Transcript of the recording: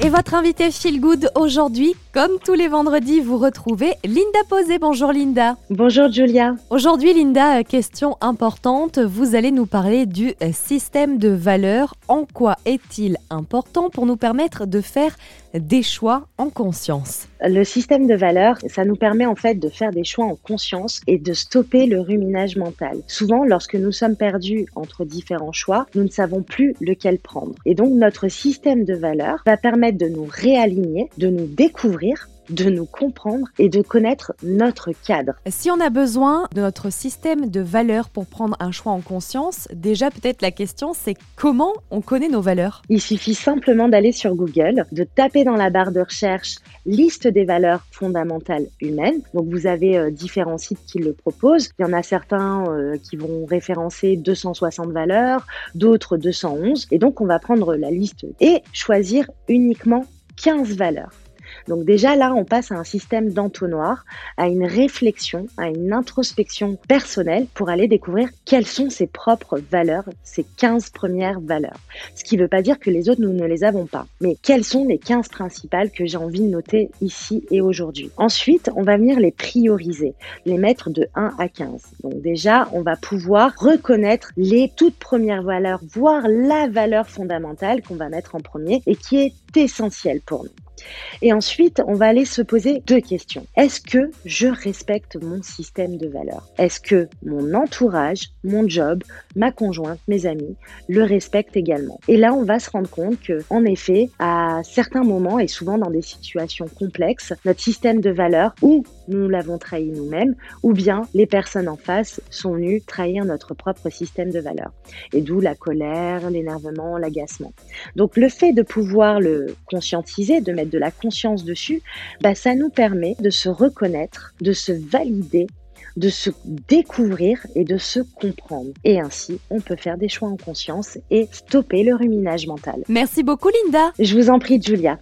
Et votre invité Feel Good aujourd'hui, comme tous les vendredis, vous retrouvez Linda Posé. Bonjour Linda. Bonjour Julia. Aujourd'hui Linda, question importante, vous allez nous parler du système de valeurs. En quoi est-il important pour nous permettre de faire des choix en conscience? Le système de valeurs, ça nous permet en fait de faire des choix en conscience et de stopper le ruminage mental. Souvent, lorsque nous sommes perdus entre différents choix, nous ne savons plus lequel prendre. Et donc notre système de valeurs va permettre de nous réaligner, de nous découvrir de nous comprendre et de connaître notre cadre. Si on a besoin de notre système de valeurs pour prendre un choix en conscience, déjà peut-être la question c'est comment on connaît nos valeurs? Il suffit simplement d'aller sur Google, de taper dans la barre de recherche liste des valeurs fondamentales humaines. Donc vous avez euh, différents sites qui le proposent. Il y en a certains euh, qui vont référencer 260 valeurs, d'autres 211. Et donc on va prendre la liste et choisir uniquement 15 valeurs. Donc déjà là, on passe à un système d'entonnoir, à une réflexion, à une introspection personnelle pour aller découvrir quelles sont ses propres valeurs, ses 15 premières valeurs. Ce qui ne veut pas dire que les autres, nous ne les avons pas. Mais quelles sont les 15 principales que j'ai envie de noter ici et aujourd'hui? Ensuite, on va venir les prioriser, les mettre de 1 à 15. Donc déjà, on va pouvoir reconnaître les toutes premières valeurs, voire la valeur fondamentale qu'on va mettre en premier et qui est essentielle pour nous. Et ensuite, on va aller se poser deux questions. Est-ce que je respecte mon système de valeurs? Est-ce que mon entourage, mon job, ma conjointe, mes amis le respectent également? Et là, on va se rendre compte que, en effet, à certains moments et souvent dans des situations complexes, notre système de valeurs, ou nous l'avons trahi nous-mêmes, ou bien les personnes en face sont venues trahir notre propre système de valeurs. Et d'où la colère, l'énervement, l'agacement. Donc le fait de pouvoir le conscientiser, de mettre de la conscience dessus, bah, ça nous permet de se reconnaître, de se valider de se découvrir et de se comprendre. Et ainsi, on peut faire des choix en conscience et stopper le ruminage mental. Merci beaucoup Linda. Je vous en prie Julia.